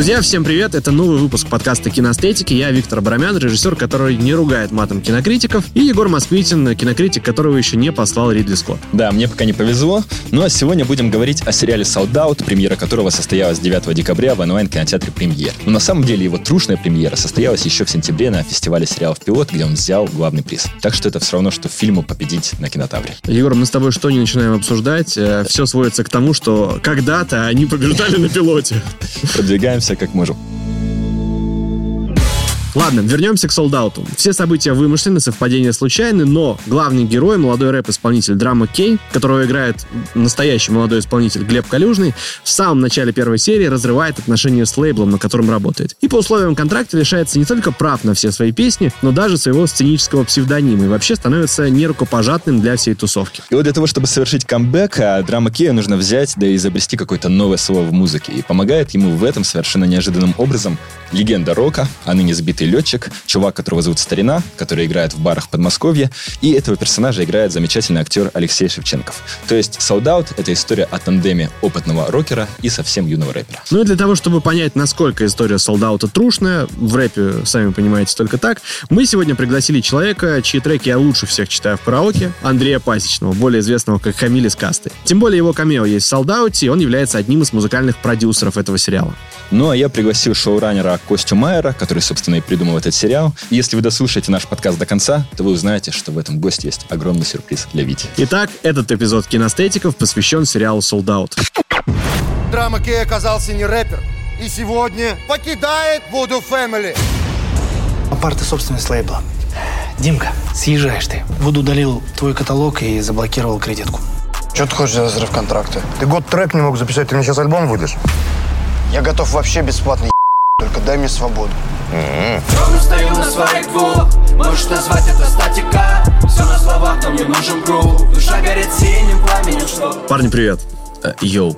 Друзья, всем привет! Это новый выпуск подкаста «Киностетики». Я Виктор Барамян, режиссер, который не ругает матом кинокритиков, и Егор Москвитин, кинокритик, которого еще не послал Ридли Скотт. Да, мне пока не повезло, но сегодня будем говорить о сериале «Sold Out», премьера которого состоялась 9 декабря в онлайн-кинотеатре «Премьер». Но на самом деле его трушная премьера состоялась еще в сентябре на фестивале сериалов «Пилот», где он взял главный приз. Так что это все равно, что фильму победить на кинотавре. Егор, мы с тобой что не начинаем обсуждать? Э, Все сводится к тому, что когда-то они побеждали на пилоте. Продвигаемся как можем. Ладно, вернемся к солдату. Все события вымышлены, совпадения случайны, но главный герой, молодой рэп-исполнитель Драма Кей, которого играет настоящий молодой исполнитель Глеб Калюжный, в самом начале первой серии разрывает отношения с лейблом, на котором работает. И по условиям контракта лишается не только прав на все свои песни, но даже своего сценического псевдонима и вообще становится нерукопожатным для всей тусовки. И вот для того, чтобы совершить камбэк, а драма Кея нужно взять, да и изобрести какое-то новое слово в музыке. И помогает ему в этом совершенно неожиданным образом легенда рока, а ныне сбитый летчик, чувак, которого зовут Старина, который играет в барах Подмосковья, и этого персонажа играет замечательный актер Алексей Шевченков. То есть Sold Out — это история о тандеме опытного рокера и совсем юного рэпера. Ну и для того, чтобы понять, насколько история солдата трушная, в рэпе, сами понимаете, только так, мы сегодня пригласили человека, чьи треки я лучше всех читаю в караоке, Андрея Пасечного, более известного как Хамиль из касты. Тем более его камео есть в солдауте, и он является одним из музыкальных продюсеров этого сериала. Ну а я пригласил шоураннера Костю Майера, который, собственно, и придумал этот сериал. Если вы дослушаете наш подкаст до конца, то вы узнаете, что в этом госте есть огромный сюрприз для Вити. Итак, этот эпизод кинестетиков посвящен сериалу Sold Out. Драма Кей оказался не рэпер. И сегодня покидает Voodoo Family. Апарты собственность лейбла. Димка, съезжаешь ты. Вуд удалил твой каталог и заблокировал кредитку. Что ты хочешь за разрыв контракта? Ты год трек не мог записать, ты мне сейчас альбом выдашь? Я готов вообще бесплатно только дай мне свободу. Ровно стою на своих двух Можешь назвать это статика. Все на словах, но мне нужен грув Душа горит синим пламенем, что? Парни, привет. Э, Йоу.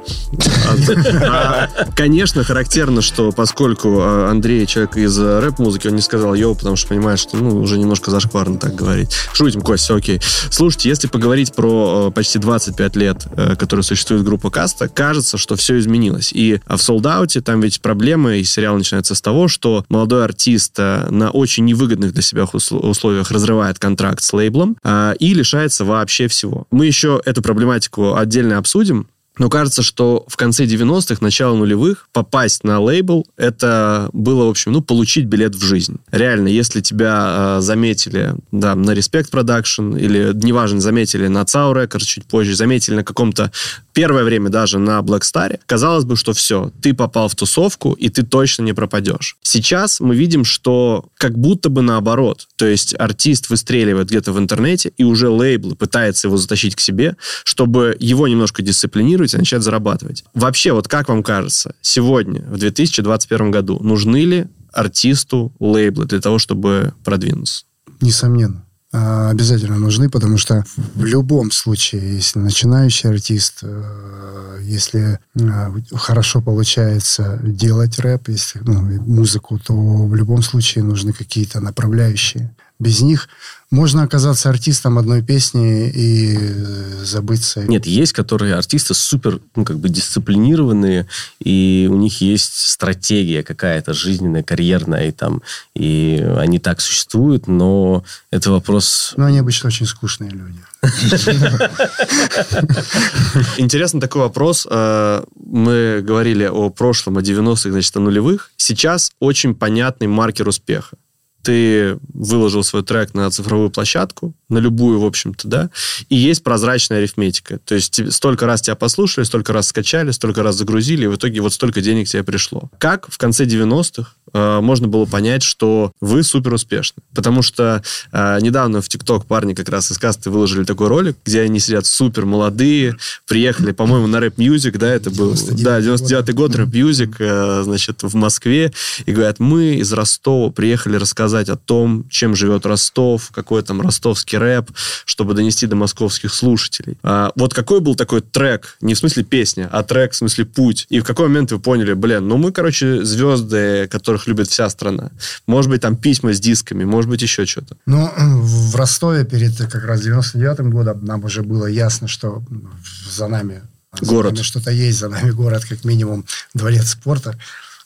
А, Конечно, характерно, что поскольку а, Андрей человек из а, рэп-музыки, он не сказал йоу, потому что понимает, что ну, уже немножко зашкварно так говорить. Шутим, Кость, все окей. Слушайте, если поговорить про э, почти 25 лет, э, которые существует группа Каста, кажется, что все изменилось. И а, в солдауте там ведь проблемы, и сериал начинается с того, что молодой артист э, на очень невыгодных для себя усл- условиях разрывает контракт с лейблом и лишается вообще всего. Мы еще эту проблематику отдельно обсудим, но кажется, что в конце 90-х, начало нулевых попасть на лейбл, это было, в общем, ну, получить билет в жизнь. Реально, если тебя э, заметили да, на Respect Production, или, неважно, заметили на Цау Records чуть позже, заметили на каком-то первое время даже на Black Star, казалось бы, что все, ты попал в тусовку, и ты точно не пропадешь. Сейчас мы видим, что как будто бы наоборот. То есть артист выстреливает где-то в интернете, и уже лейбл пытается его затащить к себе, чтобы его немножко дисциплинировать и начать зарабатывать. Вообще, вот как вам кажется, сегодня, в 2021 году, нужны ли артисту лейблы для того, чтобы продвинуться? Несомненно. А, Обязательно нужны, потому что в любом случае, если начинающий артист, э, если э, хорошо получается делать рэп, если ну, музыку, то в любом случае нужны какие-то направляющие. Без них можно оказаться артистом одной песни и э, забыться. Нет, есть, которые артисты супер, ну, как бы дисциплинированные, и у них есть стратегия какая-то жизненная, карьерная, и там, и они так существуют, но это вопрос... Но они обычно очень скучные люди. Интересный такой вопрос. Э, Мы говорили о прошлом, о 90-х, значит, о нулевых. Сейчас очень понятный маркер успеха. Ты выложил свой трек на цифровую площадку, на любую, в общем-то, да, и есть прозрачная арифметика. То есть тебе- столько раз тебя послушали, столько раз скачали, столько раз загрузили, и в итоге вот столько денег тебе пришло. Как в конце 90-х э, можно было понять, что вы супер успешны? Потому что э, недавно в ТикТок парни как раз из касты выложили такой ролик, где они сидят супер молодые, приехали, по-моему, на Rap Music, да, это был, 99-й да, 99 год Rap Music, э, значит, в Москве, и говорят, мы из Ростова приехали рассказать о том, чем живет Ростов, какой там ростовский рэп, чтобы донести до московских слушателей. А, вот какой был такой трек, не в смысле песня, а трек в смысле путь, и в какой момент вы поняли, блин, ну мы, короче, звезды, которых любит вся страна. Может быть, там письма с дисками, может быть, еще что-то. Ну, в Ростове перед как раз 99-м годом нам уже было ясно, что за нами за Город. нами что-то есть, за нами город, как минимум, дворец спорта.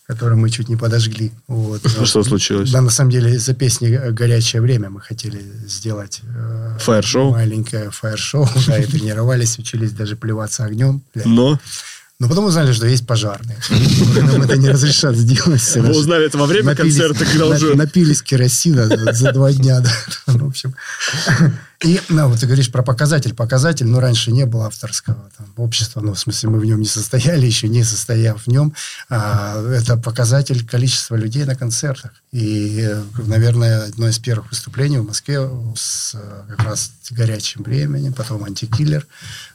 который мы чуть не подожгли. Вот. Ну, что случилось? Да, на самом деле, из-за песни «Горячее время» мы хотели сделать э, Фаер-шоу? маленькое фаер-шоу. Да, и тренировались, учились даже плеваться огнем. Но Но потом узнали, что есть пожарные. Нам это не разрешат сделать. Вы наши узнали это во время концерта, когда уже... Напились керосина за- два дня. Ну, В общем. И, ну, вот ты говоришь про показатель. Показатель, ну, раньше не было авторского там, общества. Ну, в смысле, мы в нем не состояли, еще не состояв в нем. А, это показатель количества людей на концертах. И, наверное, одно из первых выступлений в Москве с как раз горячим временем, потом антикиллер.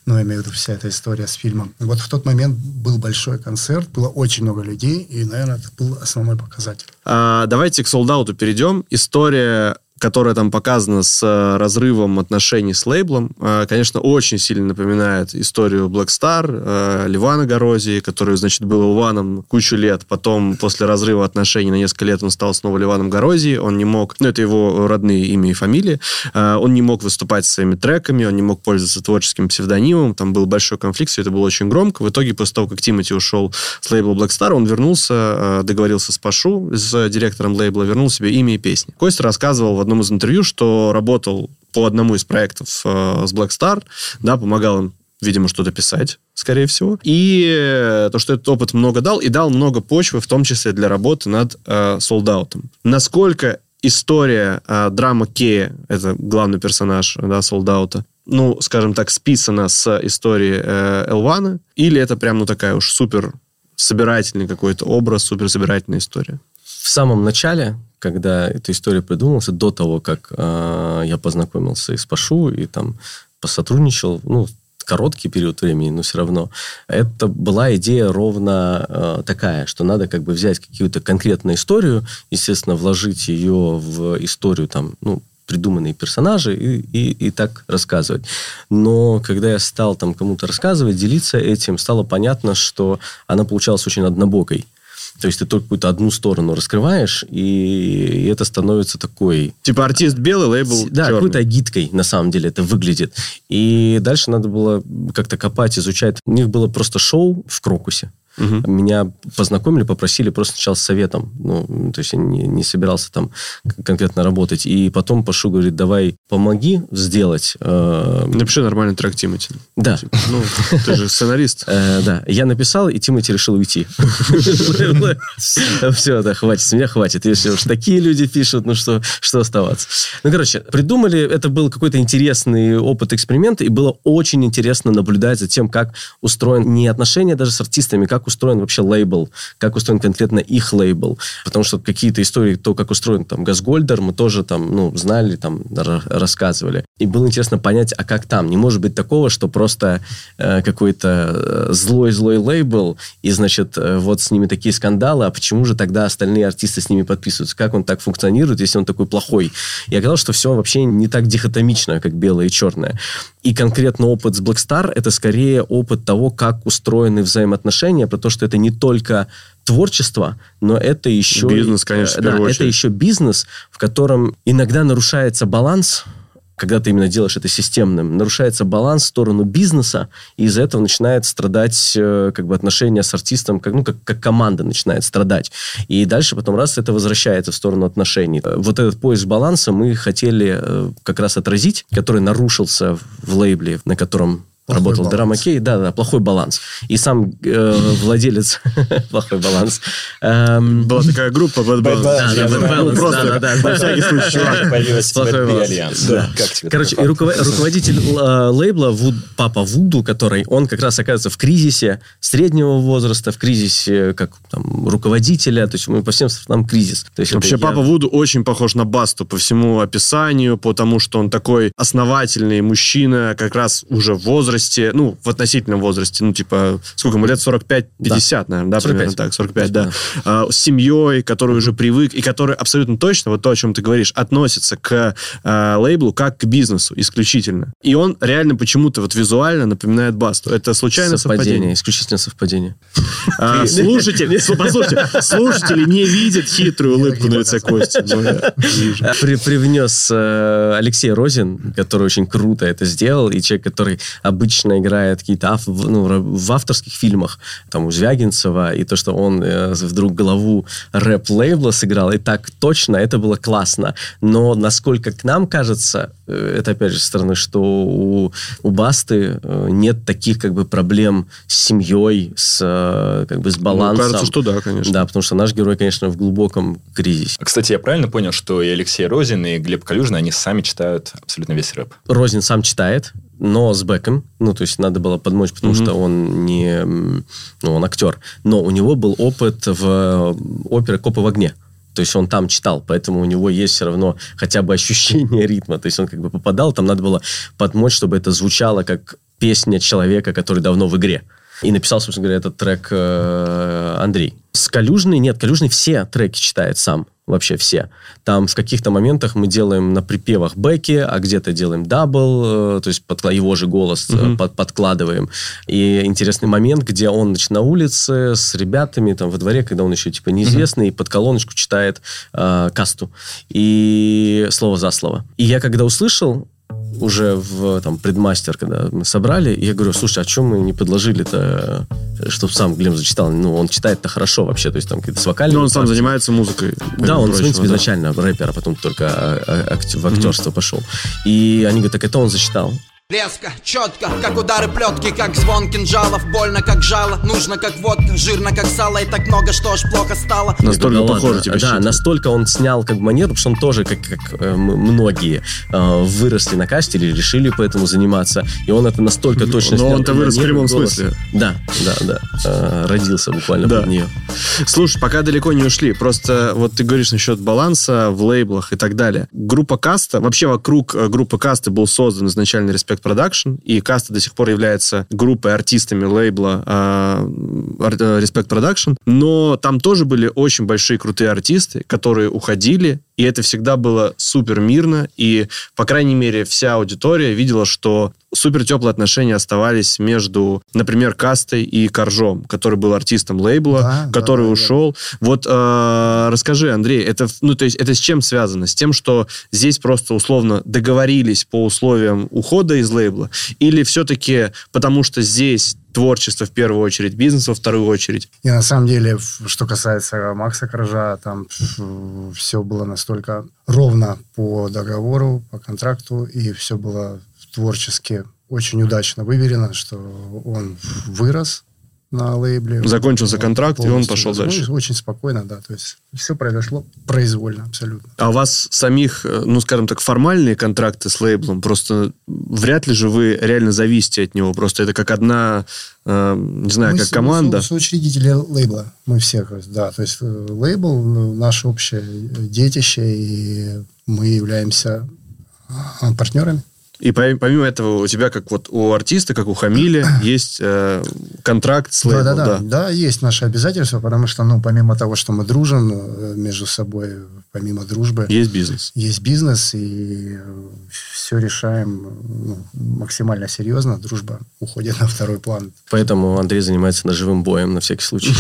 Ну, я имею в виду вся эта история с фильмом. Вот в тот момент был большой концерт, было очень много людей, и, наверное, это был основной показатель. А, давайте к солдауту перейдем. История которая там показана с э, разрывом отношений с лейблом, э, конечно, очень сильно напоминает историю Black Star, э, Ливана Горозии, который, значит, был Иваном кучу лет, потом после разрыва отношений на несколько лет он стал снова Ливаном Горозии, он не мог, ну, это его родные имя и фамилия, он не мог выступать со своими треками, он не мог пользоваться творческим псевдонимом, там был большой конфликт, все это было очень громко. В итоге, после того, как Тимати ушел с лейбла Black Star, он вернулся, договорился с Пашу, с директором лейбла, вернул себе имя и песни. Костя рассказывал в одном из интервью, что работал по одному из проектов э, с Black Star, да, помогал им видимо, что-то писать, скорее всего. И э, то, что этот опыт много дал, и дал много почвы, в том числе для работы над э, солдаутом. Насколько история э, драма Кея, это главный персонаж да, солдаута, ну, скажем так, списана с истории э, Элвана, или это прям, ну, такая уж супер собирательный какой-то образ, супер собирательная история? В самом начале, когда эта история придумалась, до того, как э, я познакомился и с Пашу, и там посотрудничал, ну, короткий период времени, но все равно. Это была идея ровно э, такая, что надо как бы взять какую-то конкретную историю, естественно, вложить ее в историю там, ну, придуманные персонажи и, и, и так рассказывать. Но когда я стал там кому-то рассказывать, делиться этим, стало понятно, что она получалась очень однобокой. То есть ты только какую-то одну сторону раскрываешь, и это становится такой... Типа артист белый, лейбл Да, черный. какой-то агиткой, на самом деле, это выглядит. И дальше надо было как-то копать, изучать. У них было просто шоу в Крокусе. Мгм. Меня познакомили, попросили просто сначала с советом. Ну, то есть я не, не собирался там конкретно работать. И потом Пашу говорит, давай помоги сделать. э, Напиши нормальный трек Тимати. да. Ну, ты же сценарист. Э, да, я написал, и Тимати решил уйти. Все, да, хватит, с меня хватит. Если уж такие люди пишут, ну что, что оставаться. Ну, короче, придумали, это был какой-то интересный опыт эксперимента, и было очень интересно наблюдать за тем, как устроен не отношения даже с артистами, как устроен вообще лейбл, как устроен конкретно их лейбл. Потому что какие-то истории, то, как устроен там Газгольдер, мы тоже там, ну, знали, там, ра- рассказывали. И было интересно понять, а как там? Не может быть такого, что просто э, какой-то э, злой-злой лейбл, и, значит, э, вот с ними такие скандалы, а почему же тогда остальные артисты с ними подписываются? Как он так функционирует, если он такой плохой? И оказалось, что все вообще не так дихотомично, как белое и черное. И конкретно опыт с Black это скорее опыт того, как устроены взаимоотношения, про то, что это не только творчество, но это еще... Бизнес, конечно, э, да, первую это очередь. еще бизнес, в котором иногда нарушается баланс, когда ты именно делаешь это системным, нарушается баланс в сторону бизнеса, и из-за этого начинает страдать э, как бы отношения с артистом, как, ну, как, как команда начинает страдать. И дальше потом раз это возвращается в сторону отношений. Э, Вот этот поиск баланса мы хотели как раз отразить, который нарушился в лейбле, на котором Плохой работал баланс. Драма Кей, да, да, плохой баланс. И сам э, владелец плохой баланс. Эм, Была такая группа Bad Balance. Да, да, Bad Balance, Просто да, да, да. на всякий случай, чувак. Появилась тебе Короче, и руководитель э, лейбла Вуд, папа Вуду, который он как раз оказывается в кризисе среднего возраста, в кризисе как там руководителя, то есть мы по всем сторонам кризис. То есть Вообще, папа Вуду очень похож на Басту по всему описанию, потому что он такой основательный мужчина, как раз уже в возрасте, ну, в относительном возрасте, ну, типа, сколько ему лет? 45-50, наверное, да, 45. примерно так, 45, да. А, с семьей, который уже привык, и который абсолютно точно, вот то, о чем ты говоришь, относится к а, лейблу как к бизнесу исключительно. И он реально почему-то вот визуально напоминает Басту. Это случайно совпадение? совпадение, исключительно совпадение. А, слушатель, слу- послушайте, слушатели не видят хитрую улыбку на лице Кости. привнес э, Алексей Розин, который очень круто это сделал, и человек, который обычно играет какие-то ав- в- ну, в авторских фильмах, там, у Звягинцева, и то, что он э, вдруг главу рэп-лейбла сыграл, и так точно, это было классно. Но насколько к нам кажется, э, это опять же со стороны, что у, у Басты э, нет таких как бы проблем с семьей, с э, как бы с Ну, балансом. кажется, что да, конечно. Да, потому что наш герой, конечно, в глубоком кризисе. Кстати, я правильно понял, что и Алексей Розин, и Глеб Калюжный, они сами читают абсолютно весь рэп? Розин сам читает, но с бэком. Ну, то есть надо было подмочь, потому Мгм. что он не... Ну, он актер. Но у него был опыт в э, опере «Копы в огне». То есть он там читал, поэтому у него есть все равно хотя бы ощущение ритма. То есть он как бы попадал, там надо было подмочь, чтобы это звучало как песня человека, который давно в игре. И написал, собственно говоря, этот трек э, Андрей. С Калюжной нет, Калюжный все треки читает сам, вообще все. Там в каких-то моментах мы делаем на припевах бэки, а где-то делаем double, э, то есть подкла- его же голос Мгм. под- подкладываем. И интересный момент, где он значит, на улице с ребятами, там во дворе, когда он еще типа неизвестный, и под колоночку читает э, касту. И слово за слово. И я когда услышал, уже в там, предмастер, когда мы собрали, я говорю, слушай, а чем мы не подложили-то, чтобы сам Глеб зачитал? Ну, он читает-то хорошо вообще, то есть там какие-то с вокальными... Но он сам занимается музыкой. Да, он, в прочего, принципе, да. изначально рэпер, а потом только а, а, в актерство пошел. И они говорят, так это он зачитал. Резко, четко, как удары плетки, как звон кинжалов Больно, как жало, нужно, как водка Жирно, как сало, и так много, что аж плохо стало Настолько «Да похоже ладно». тебе Да, считать. настолько он снял как бы манеру, потому что он тоже, как, как э, многие, э, выросли на касте или решили поэтому заниматься. И он это настолько точно Но снял. он-то и вырос в прямом голос. смысле. Да, да, да. Э, родился буквально Да. под нее. Слушай, пока далеко не ушли. Просто вот ты говоришь насчет баланса в лейблах и так далее. Группа Каста, вообще вокруг э, группы Каста был создан изначально Respect Production, и Каста до сих пор является группой артистами лейбла ар- э, Respect Production, но там тоже были очень большие крутые артисты, которые уходили, и это всегда было супер мирно, и, по крайней мере, вся аудитория видела, что супер теплые отношения оставались между, например, Кастой и Коржом, который был артистом лейбла, Да, да, который да, да. ушел. Вот э, расскажи, Андрей, это, ну, то есть, это с чем связано? С тем, что здесь просто условно договорились по условиям ухода из лейбла? Или все-таки потому, что здесь творчество в первую очередь, бизнес во вторую очередь? И на самом деле, что касается Макса Коржа, там все было настолько ровно по договору, по контракту, и все было творчески очень удачно выверено, что он вырос на лейбле. Закончился контракт, и он пошел закончился. дальше. Очень спокойно, да. То есть все произошло произвольно абсолютно. А у вас самих, э, ну, скажем так, формальные контракты с лейблом, просто вряд ли же вы реально зависите от него. Просто это как одна, э, не знаю, Мы как с- команда. с- соучредители лейбла. Мы все, да. То есть э, лейбл ну, наше общее детище, и мы являемся партнерами. И по- помимо этого у тебя, как вот у артиста, как у Хамиля, есть э, контракт с лейблом. да, да, да, да. да, есть наши обязательства, потому что, ну, помимо того, что мы дружим э, между собой, помимо дружбы, Есть бизнес. есть бизнес, и все решаем ну, максимально серьезно. Дружба уходит на второй план. Поэтому Андрей занимается ножевым боем на всякий случай.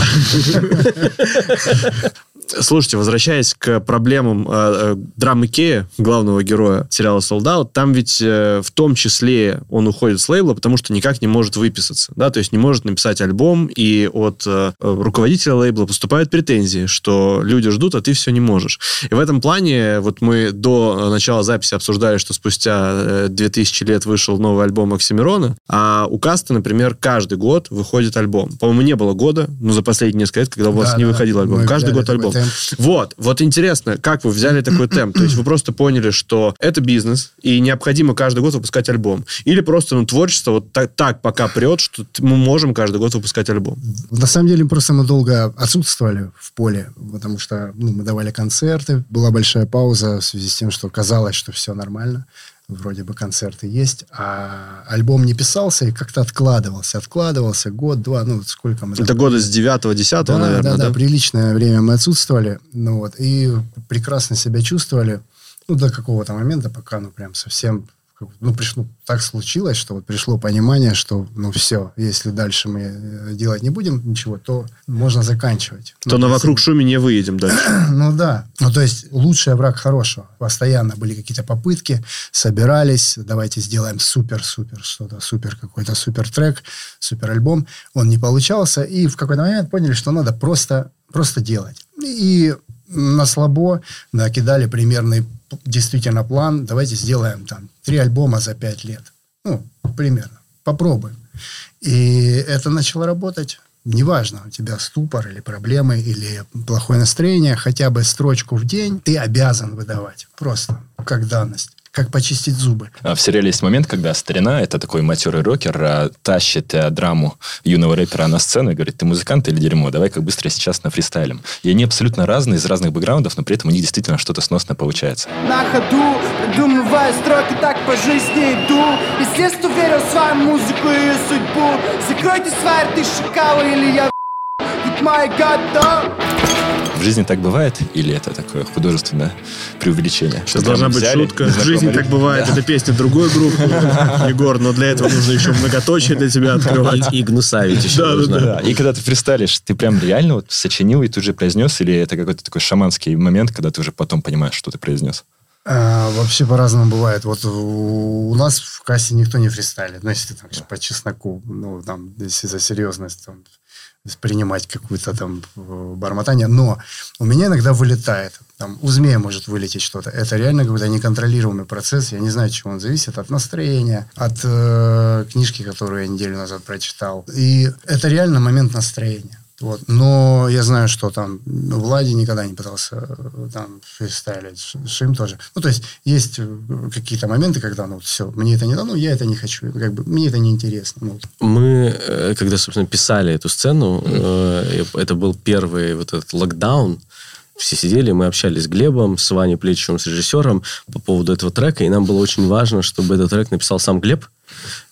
Слушайте, возвращаясь к проблемам э, э, драмы Кея, главного героя сериала Sold Out, там ведь э, в том числе он уходит с лейбла, потому что никак не может выписаться, да, то есть не может написать альбом, и от э, руководителя лейбла поступают претензии, что люди ждут, а ты все не можешь. И в этом плане, вот мы до начала записи обсуждали, что спустя э, 2000 лет вышел новый альбом Оксимирона, а у Каста, например, каждый год выходит альбом. По-моему, не было года, но за последние несколько лет, когда у вас Да, не да, выходил альбом. Каждый год альбом. Темп. Вот, вот интересно, как вы взяли такой темп? То есть вы просто поняли, что это бизнес, и необходимо каждый год выпускать альбом. Или просто ну, творчество вот так, так пока прет, что мы можем каждый год выпускать альбом. На самом деле, просто мы долго отсутствовали в поле, потому что ну, мы давали концерты, была большая пауза в связи с тем, что казалось, что все нормально, вроде бы концерты есть, а альбом не писался и как-то откладывался, откладывался год-два, ну, сколько мы... там- Это года с 9-10, да, наверное, да, да? да, приличное время мы отсутствовали, ну вот, и прекрасно себя чувствовали, ну, до какого-то момента, пока, ну, прям совсем ну, пришло, так случилось, что вот пришло понимание, что, ну, все, если дальше мы э, делать не будем ничего, то можно заканчивать. То ну, на вокруг шуме не выедем дальше. Ну, да. Ну, то есть, лучший враг хорошего. Постоянно были какие-то попытки, собирались, давайте сделаем супер-супер что-то, супер какой-то супер трек, супер альбом. Он не получался, и в какой-то момент поняли, что надо просто, просто делать. И на слабо накидали примерный действительно план. Давайте сделаем там три альбома за пять лет. Ну, примерно. Попробуем. И это начало работать. Неважно, у тебя ступор или проблемы, или плохое настроение, хотя бы строчку в день ты обязан выдавать. Просто как данность как почистить зубы. А В сериале есть момент, когда старина, это такой матерый рокер, а, тащит а, драму юного рэпера на сцену и говорит, ты музыкант или дерьмо, давай-ка быстро сейчас на фристайлем. И они абсолютно разные, из разных бэкграундов, но при этом у них действительно что-то сносное получается. На ходу, придумывая строки, так по жизни иду И с детства верил в свою музыку и ее судьбу Закройте сварь, ты шакалы или я Ведь мои года В жизни так бывает? Или это такое художественное преувеличение? Сейчас должна быть Взяли шутка. В жизни так бывает. Да. Это песня другой группы, Егор, но для этого нужно еще многоточие для тебя открывать. И, гнусавить еще Да, да, нужно. Да, и когда ты фристайлишь, ты прям реально вот сочинил и тут же произнес, или это какой-то такой шаманский момент, когда ты уже потом понимаешь, что ты произнес? А, вообще по-разному бывает. Вот у, нас в кассе никто не фристайлит. Ну, если там по чесноку, ну, там, если за серьезность, там, принимать какую-то там э, бормотание. Но у меня иногда вылетает. Там, у змея может вылететь что-то. Это реально какой-то неконтролируемый процесс. Я не знаю, от чего он зависит. От настроения, от э, книжки, которую я неделю назад прочитал. И это реально момент настроения. Вот. Но я знаю, что там Влади никогда не пытался э, там фристайлить, Шим тоже. Ну, то есть, есть э, какие-то моменты, когда, ну, все, мне это не дано, я это не хочу. Как бы, мне это не интересно. Ну, Мы, э, когда, собственно, писали эту сцену, э, это был первый вот этот локдаун, все сидели, мы общались с Глебом, с Ваней Плечевым, с режиссером по поводу этого трека, и нам было очень важно, чтобы этот трек написал сам Глеб,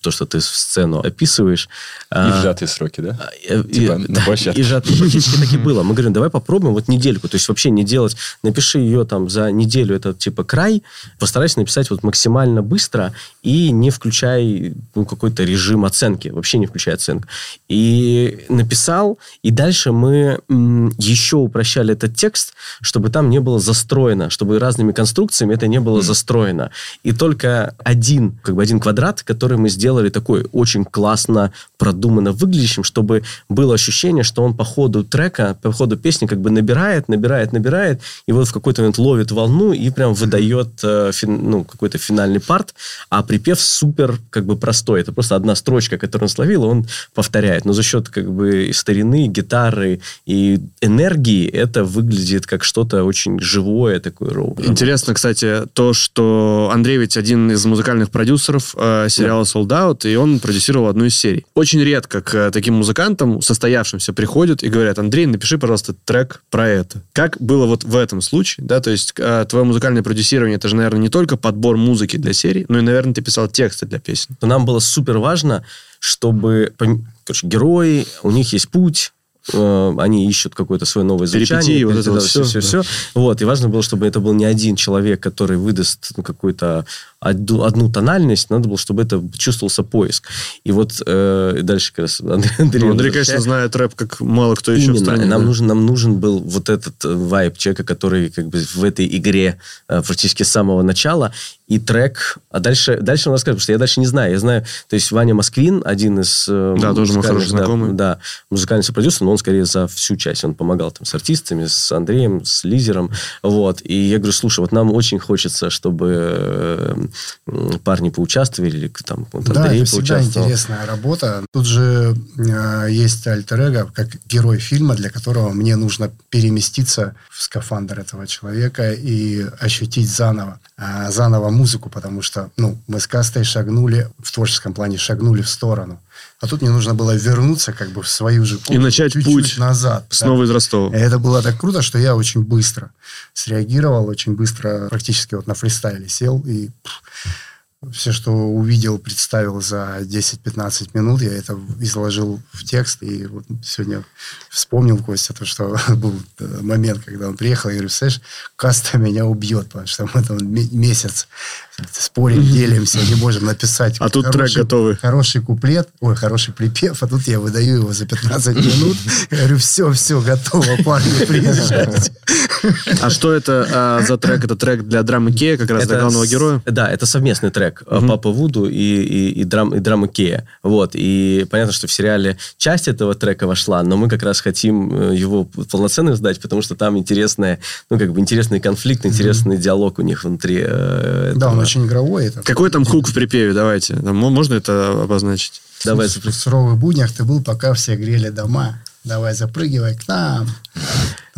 то, что ты сцену описываешь. И А, в сжатые сроки, да? Э, Типа и- да. И жат- практически так и было. Мы говорим, давай попробуем вот недельку. То есть вообще не делать... Напиши ее там за неделю, это типа край. Постарайся написать вот максимально быстро и не включай ну, какой-то режим оценки. Вообще не включай оценку. И написал, и дальше мы еще упрощали этот текст, чтобы там не было застроено, чтобы разными конструкциями это не было застроено. И только один, как бы один квадрат, который мы сделали такой очень классно, продуманно выглядящим, чтобы было ощущение, что он по ходу трека, по ходу песни как бы набирает, набирает, набирает, и вот в какой-то момент ловит волну и прям выдает э, ну, какой-то финальный парт, а припев супер как бы простой. Это просто одна строчка, которую он словил, он повторяет. Но за счет как бы старины, гитары и энергии это выглядит как что-то очень живое, такое роу. Интересно, кстати, то, что Андрей ведь один из музыкальных продюсеров э, сериала Sold Out, и он продюсировал одну из серий. Очень редко к э, таким музыкантам, состоявшимся, приходят и говорят, Андрей, напиши, пожалуйста, трек про это. Как было вот в этом случае, да, то есть э, твое музыкальное продюсирование, это же, наверное, не только подбор музыки для серии, но и, наверное, ты писал тексты для песен. Нам было супер важно, чтобы короче, герои, у них есть путь, э, они ищут какое-то свое новое звучание. Перипетии, вот это вот все, все, все. Вот, и важно было, чтобы это был не один человек, который выдаст ну, какую-то одну, одну тональность, надо было, чтобы это чувствовался поиск. И вот э, дальше как раз Андрей, Андрей, Ну, Андрей, конечно, знает рэп, как мало кто еще в Именно. стране. Нам, да. нужен, нам нужен был вот этот э, вайб человека, который как бы в этой игре э, практически с самого начала. И трек... А дальше, дальше он расскажет, потому что я дальше не знаю. Я знаю, то есть Ваня Москвин, один из... э, Да, тоже мой хороший да, знакомый. Да, музыкальный продюсер, но он скорее за всю часть. Он помогал там с артистами, с Андреем, с Лизером. Вот. И я говорю, слушай, вот нам очень хочется, чтобы э, парни поучаствовали, или там вот Да, Андрей это всегда интересная работа. Тут же э, есть альтер как герой фильма, для которого мне нужно переместиться в скафандр этого человека и ощутить заново, а, заново музыку, потому что ну, мы с Кастой шагнули, в творческом плане шагнули в сторону. А тут мне нужно было вернуться как бы в свою же И начать чуть-чуть путь назад. да. Снова из Ростова. И это было так круто, что я очень быстро среагировал, очень быстро практически вот на фристайле сел и пф, все, что увидел, представил за 10-15 минут, я это изложил в текст, и вот сегодня вспомнил, Костя, то, что был э, момент, когда он приехал, я говорю, слышь, каста меня убьет, потому что мы там месяц спорим, делимся, не можем написать. А тут трек готовый. Хороший куплет, ой, хороший припев, а тут я выдаю его за 15 минут. Я говорю, все, все, готово, парни, приезжайте. А что это а, за трек? Это трек для драмы Кея, как раз Это для главного героя? Да, это совместный трек э, Папа Вуду и, и, и, драм, и драма Кея. Вот. И понятно, что в сериале часть этого трека вошла, но мы как раз хотим э, его полноценно сдать, потому что там интересная, ну, как бы интересный конфликт, интересный диалог у них внутри. э, Да, он очень игровой. Это Какой там хук в припеве? Давайте. Можно это обозначить? Давай, в суровых буднях ты был, пока все грели дома. Давай запрыгивай к нам.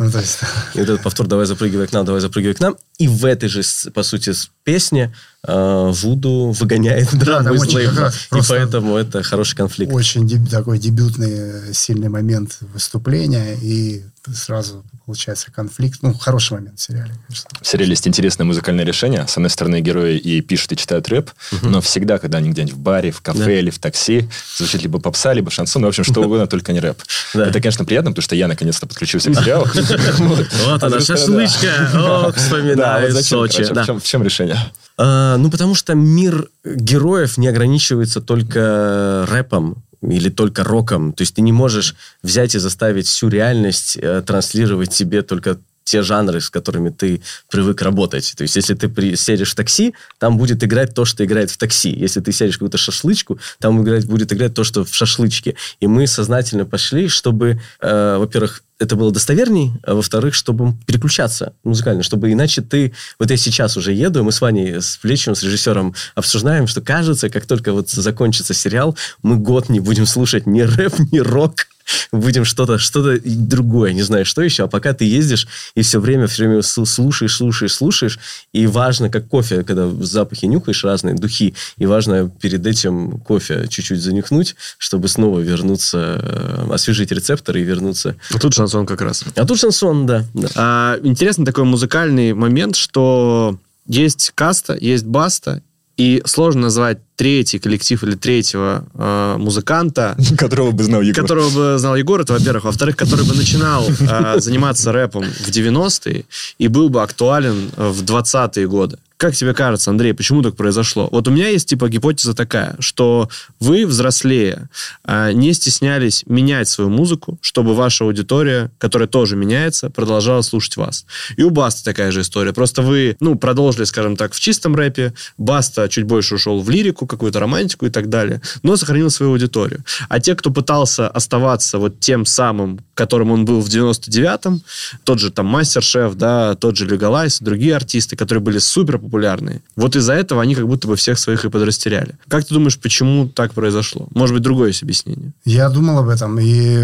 Ну, то есть, И вот этот повтор «давай запрыгивай к нам, давай запрыгивай к нам». И в этой же, по сути, песне э, Вуду выгоняет драму там из лейбла. И поэтому это хороший конфликт. очень деб- такой дебютный, э, сильный момент выступления, и сразу получается конфликт. Ну, хороший момент в сериале, конечно. В сериале есть интересное музыкальное решение. С одной стороны, герои и пишут, и читают рэп, но всегда, когда они где-нибудь в баре, в кафе Да. или в такси, звучит либо попса, либо шансон, ну, в общем, что угодно, только не рэп. Да. Это, конечно, приятно, потому что я наконец-то подключился к сериалу. Вот. Она, шашлычка. Ох, вспоминаю Сочи. в чем- решение? А, ну, потому что мир героев не ограничивается только рэпом или только роком. То есть ты не можешь взять и заставить всю реальность э, транслировать себе только те жанры, с которыми ты привык работать. То есть, если ты при- сядешь в такси, там будет играть то, что играет в такси. Если ты сядешь в какую-то шашлычку, там играть, будет играть то, что в шашлычке. И мы сознательно пошли, чтобы, э, во-первых, это было достоверней, а во-вторых, чтобы переключаться музыкально, чтобы иначе ты... Вот я сейчас уже еду, мы с Ваней, с Плечевым, с режиссером обсуждаем, что кажется, как только вот закончится сериал, мы год не будем слушать ни рэп, ни рок, будем что-то что другое, не знаю, что еще. А пока ты ездишь и все время, все время слу- слушаешь, слушаешь, слушаешь, и важно, как кофе, когда запахи нюхаешь разные, духи, и важно перед этим кофе чуть-чуть занюхнуть, чтобы снова вернуться, э, освежить рецепторы и вернуться. А Тут шансон как раз. А тут шансон, да. да. А, интересный такой музыкальный момент, что есть каста, есть баста, и сложно назвать третий коллектив или третьего э, музыканта, Которого бы знал Егор. которого бы знал Егор, это во-первых. Во-вторых, который бы начинал э, заниматься рэпом в 90-е и был бы актуален э, в 20-е годы. Как тебе кажется, Андрей, почему так произошло? Вот у меня есть типа гипотеза такая, что вы, взрослее, э, не стеснялись менять свою музыку, чтобы ваша аудитория, которая тоже меняется, продолжала слушать вас. И у Баста такая же история. Просто вы, ну, продолжили, скажем так, в чистом рэпе, Баста чуть больше ушел в лирику, какую-то романтику и так далее, но сохранил свою аудиторию. А те, кто пытался оставаться вот тем самым, которым он был в 99-м, тот же там Мастер-шеф, да, тот же Легалайз, другие артисты, которые были супер популярные, вот из-за этого они как будто бы всех своих и подрастеряли. Как ты думаешь, почему так произошло? Может быть, другое есть объяснение? Я думал об этом, и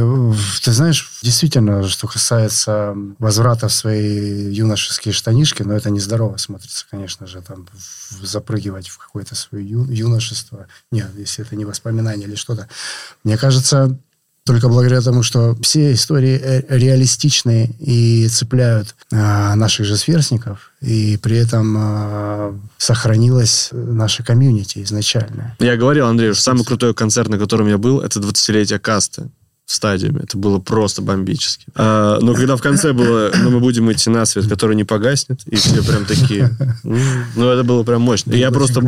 ты знаешь, действительно, что касается возврата в свои юношеские штанишки, но это нездорово смотрится, конечно же, там запрыгивать в какое-то свое ю- юношество. Нет, если это не воспоминание или что-то. Мне кажется, только благодаря тому, что все истории э, реалистичные и цепляют а, наших же сверстников, и при этом а, сохранилась наша комьюнити изначально. Я говорил, Андрей, что самый крутой концерт, на котором я был, это 20-летие касты в стадиуме. Это было просто бомбически. А, но когда в конце было, ну, мы будем идти на свет, который не погаснет, и все прям такие... Ну, это было прям мощно. И я просто...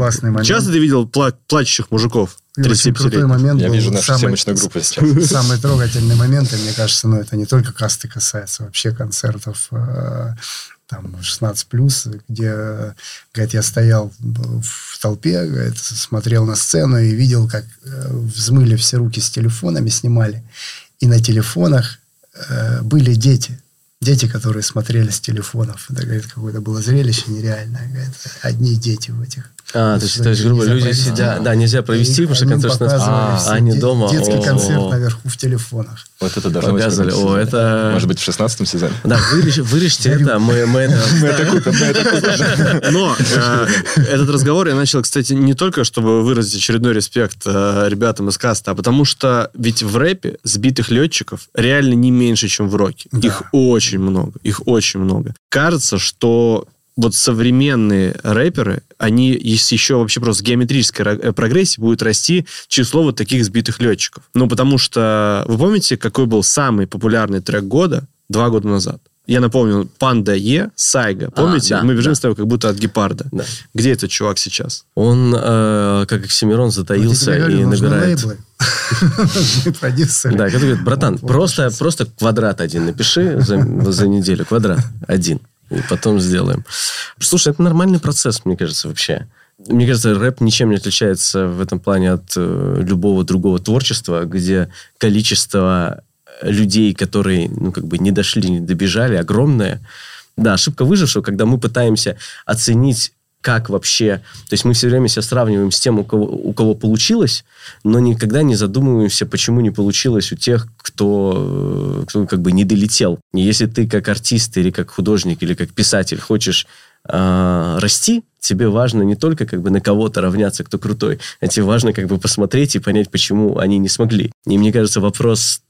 Часто ты видел пла- плачущих мужиков? Очень крутой 35-летних? момент Я был вижу нашу самый- съемочную группу сейчас. Самый трогательный момент, и мне кажется, ну, это не только касты касается, вообще концертов э, там 16 плюс, где, говорит, я стоял в толпе, говорит, смотрел на сцену и видел, как э, взмыли все руки с телефонами, снимали. И на телефонах э, были дети. Дети, которые смотрели с телефонов. Это, говорит, какое-то было зрелище нереальное. Говорит, одни дети в этих. А, то есть, то есть, грубо люди провести. сидят... Да, нельзя провести, И потому что они концерт... А, все они де- дома. Детский О, концерт наверху в телефонах. Вот это должно каком-то О, это- Может быть, в 16 сезоне? Да, вырежь- вырежьте это, мы, мы это... Но э, этот разговор я начал, кстати, не только, чтобы выразить очередной респект э, ребятам из каста, а потому что ведь в рэпе сбитых летчиков реально не меньше, чем в роке. Их очень много, их очень много. Кажется, что вот современные рэперы, они есть еще вообще просто геометрической э, прогрессии будут расти число вот таких сбитых летчиков. Ну, потому что вы помните, какой был самый популярный трек года два года назад? Я напомню, Панда Е, Сайга. Помните? да, Мы бежим да. с тобой как будто от гепарда. Да. Где этот чувак сейчас? Он, э, как Оксимирон, затаился Вот и набирает... Да, который говорит, братан, просто, просто квадрат один напиши за, за неделю. Квадрат один. И потом сделаем. Слушай, это нормальный процесс, мне кажется, вообще. Мне кажется, рэп ничем не отличается в этом плане от э, любого другого творчества, где количество людей, которые, ну, как бы не дошли, не добежали, огромное. Да, ошибка выжившего, когда мы пытаемся оценить как вообще... То есть мы все время себя сравниваем с тем, у кого, у кого получилось, но никогда не задумываемся, почему не получилось у тех, кто, э, кто как бы не долетел. И если ты как артист или как художник или как писатель хочешь э, расти, тебе важно не только как бы на кого-то равняться, кто крутой, а тебе важно как бы посмотреть и понять, почему они не смогли. И мне кажется, вопрос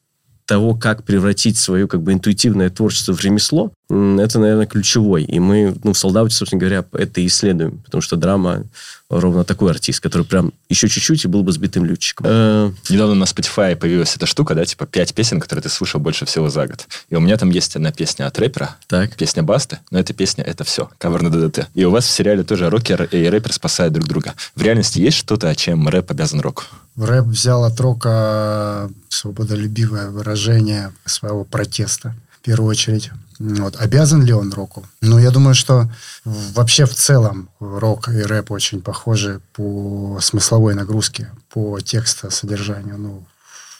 того, как превратить свое как бы интуитивное творчество в ремесло, это, наверное, ключевой. И мы, ну, в «Солдауте», собственно говоря, это и исследуем. Потому что драма ровно такой артист, который прям еще чуть-чуть и был бы сбитым летчиком. Э, Недавно на Spotify появилась эта штука, да, типа пять песен, которые ты слушал больше всего за год. И у меня там есть одна песня от рэпера, Так. песня Басты, но эта песня это все, кавер на ДДТ. И у вас в сериале тоже рокер и рэпер спасают друг друга. В реальности есть что-то, чем рэп обязан року? Рэп взял от рока свободолюбивое выражение своего протеста, в первую очередь. Вот. Обязан ли он року? Ну, я думаю, что вообще в целом рок и рэп очень похожи по смысловой нагрузке, по текстосодержанию. Ну,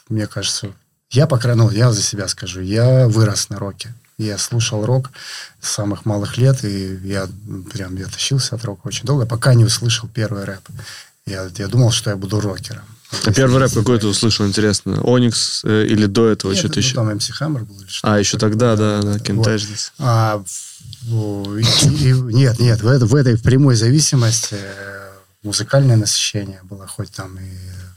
мне кажется, я, по ну, я за себя скажу, я вырос на роке. Я слушал рок с самых малых лет, и я прям я тащился от рока очень долго, пока не услышал первый рэп. Я, я думал, что я буду рокером. А первый рэп какой ты услышал, интересно? Оникс э, или до этого что-то ну, еще? Там MC Hammer был или что А, еще тогда, да, да, Кентаж Вот. А, в- и- и- нет, нет, в, это- в этой прямой зависимости э, музыкальное насыщение было, хоть там и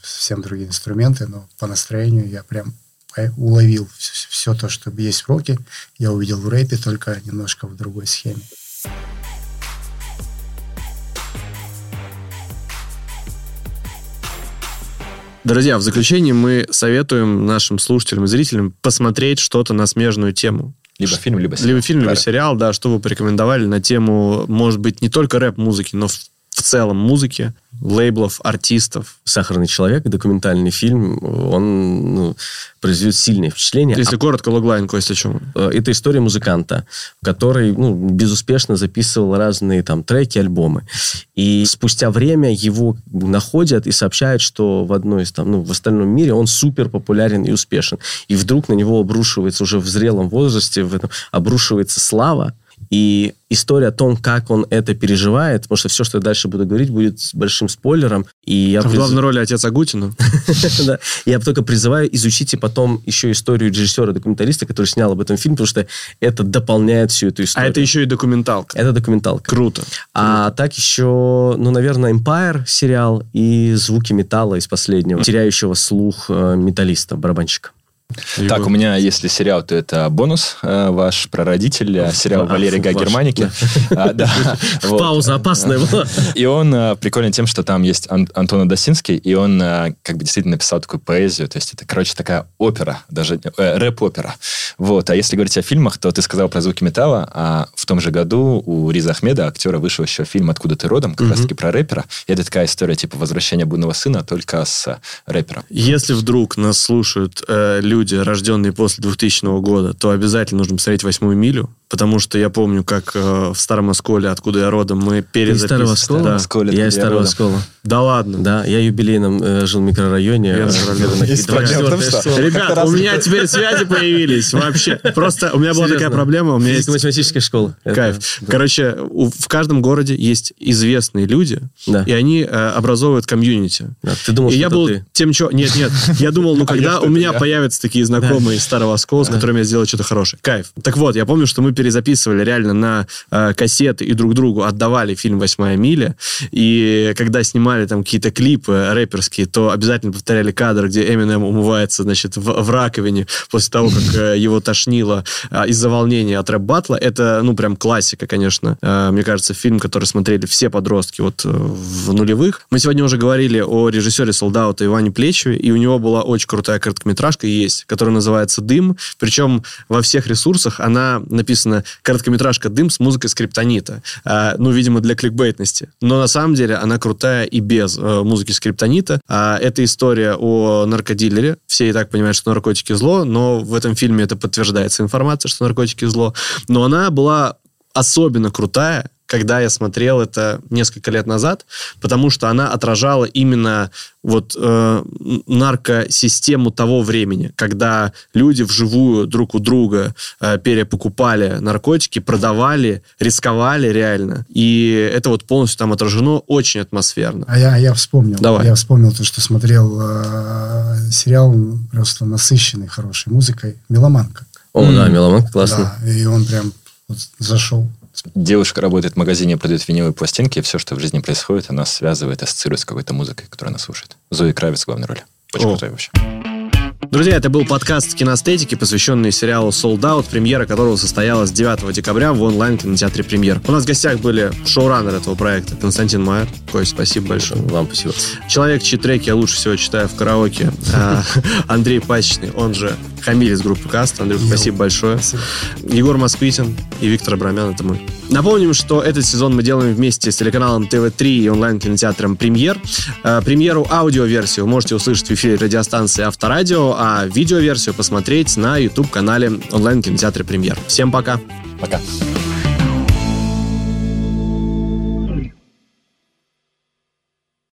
совсем другие инструменты, но по настроению я прям по- уловил все, то, что есть в роке, я увидел в рэпе, только немножко в другой схеме. Друзья, в заключении мы советуем нашим слушателям и зрителям посмотреть что-то на смежную тему. Либо фильм, либо сериал. Либо фильм, либо сериал, да, что вы порекомендовали на тему, может быть, не только рэп-музыки, но в целом музыки, лейблов, артистов. «Сахарный человек», документальный фильм, он ну, произведет сильное впечатление. Если коротко, логлайн, Костя, о чем? Э, это история музыканта, который ну, безуспешно записывал разные там треки, альбомы. И спустя время его находят и сообщают, что в одной из там, ну, в остальном мире он супер популярен и успешен. И вдруг на него обрушивается уже в зрелом возрасте, в этом, обрушивается слава, и история о том, как он это переживает, потому что все, что я дальше буду говорить, будет с большим спойлером. И я В приз- главной роли отец Агутина. Я только призываю, изучите потом еще историю режиссера-документалиста, который снял об этом фильм, потому что это дополняет всю эту А историю. это еще и документалка. Это документалка. Круто. А так еще, ну, наверное, Empire сериал и звуки металла из последнего, теряющего слух э, металлиста, барабанщика. Так, Его- у меня, если сериал, то это бонус э, ваш про родителя, сериал А, Валерия Гай. Германики. А. Пауза опасная была. И он э, приколен тем, что там есть Ан- Антон Адасинский, и он э, как бы действительно написал такую поэзию. То есть это, короче, такая опера, даже э, рэп-опера. Вот. А если говорить о фильмах, то ты сказал про звуки металла, а в том же году у Риза Ахмеда, актера, вышел еще фильм «Откуда ты родом», как раз-таки про рэпера. И это такая история типа возвращения блудного сына, только с э, рэпером. Если вдруг нас слушают э, люди, рожденные после 2000 года, то обязательно нужно посмотреть «Восьмую милю», потому что я помню, как э, в Старом Осколе, откуда я родом, мы Ты из. Старого Оскола? Да. Осколе, Я из Старого родом. Оскола. Да ладно. Да, я юбилейном э, жил в микрорайоне. Я э, за где-то на И с какие-то понятным, 24-е что- число. Ребят, у меня теперь связи появились вообще. Просто у меня была такая проблема, у меня есть Физико-математическая школа. Кайф. Короче, в каждом городе есть известные люди, и они э, образовывают комьюнити. Ты думал, что я был тем, что... Нет, нет. Я думал, ну, когда что у меня появятся такие знакомые из Старого Оскола, с которыми я сделаю что-то хорошее. Кайф. Так вот, я помню, что мы перезаписывали реально на э, кассеты и друг другу отдавали фильм «Восьмая миля». И когда снимали там какие-то клипы рэперские, то обязательно повторяли кадр, где Эминем умывается, значит, в, в раковине после того, как э, его тошнило э, из-за волнения от рэп-батла. Это, ну, прям классика, конечно. Э, мне кажется, фильм, который смотрели все подростки вот э, в нулевых. Мы сегодня уже говорили о режиссере «Солдаута» Иване Плечеве, и у него была очень крутая короткометражка есть, которая называется «Дым». Причем во всех ресурсах она написана короткометражка «Дым» с музыкой скриптонита. А, ну, видимо, для кликбейтности. Но на самом деле она крутая и без э, музыки скриптонита. А, это история о наркодилере. Все и так понимают, что наркотики зло, но в этом фильме это подтверждается информация, что наркотики зло. Но она была особенно крутая, когда я смотрел это несколько лет назад, потому что она отражала именно вот э, наркосистему того времени, когда люди вживую друг у друга э, перепокупали наркотики, продавали, рисковали реально. И это вот полностью там отражено очень атмосферно. А я, я вспомнил. Давай. Я вспомнил то, что смотрел э, сериал просто насыщенный хорошей музыкой «Меломанка». О, да, Меломанка классно. Да, и он прям вот зашел. Девушка работает в магазине, продает виниловые пластинки, и все, что в жизни происходит, она связывает, ассоциирует с какой-то музыкой, которую она слушает. Зои Кравец в главной роли. Очень О. крутой вообще. Друзья, это был подкаст кинестетики, посвященный сериалу Sold Out, премьера которого состоялась 9 декабря в онлайн-кинотеатре «Премьер». У нас в гостях были шоураннер этого проекта Константин Майер. Кость, спасибо большое. Вам спасибо. Человек, чьи треки я лучше всего читаю в караоке, а, Андрей Пасечный, он же Хамиль из группы Каст. Андрей, спасибо большое. Егор Москвитин и Виктор Абрамян, это мы. Напомним, что этот сезон мы делаем вместе с телеканалом ТВ3 и онлайн-кинотеатром «Премьер». Э, Премьеру аудиоверсию можете услышать в эфире радиостанции «Авторадио», а видеоверсию посмотреть на YouTube-канале онлайн-кинотеатра «Премьер». Всем пока! Пока.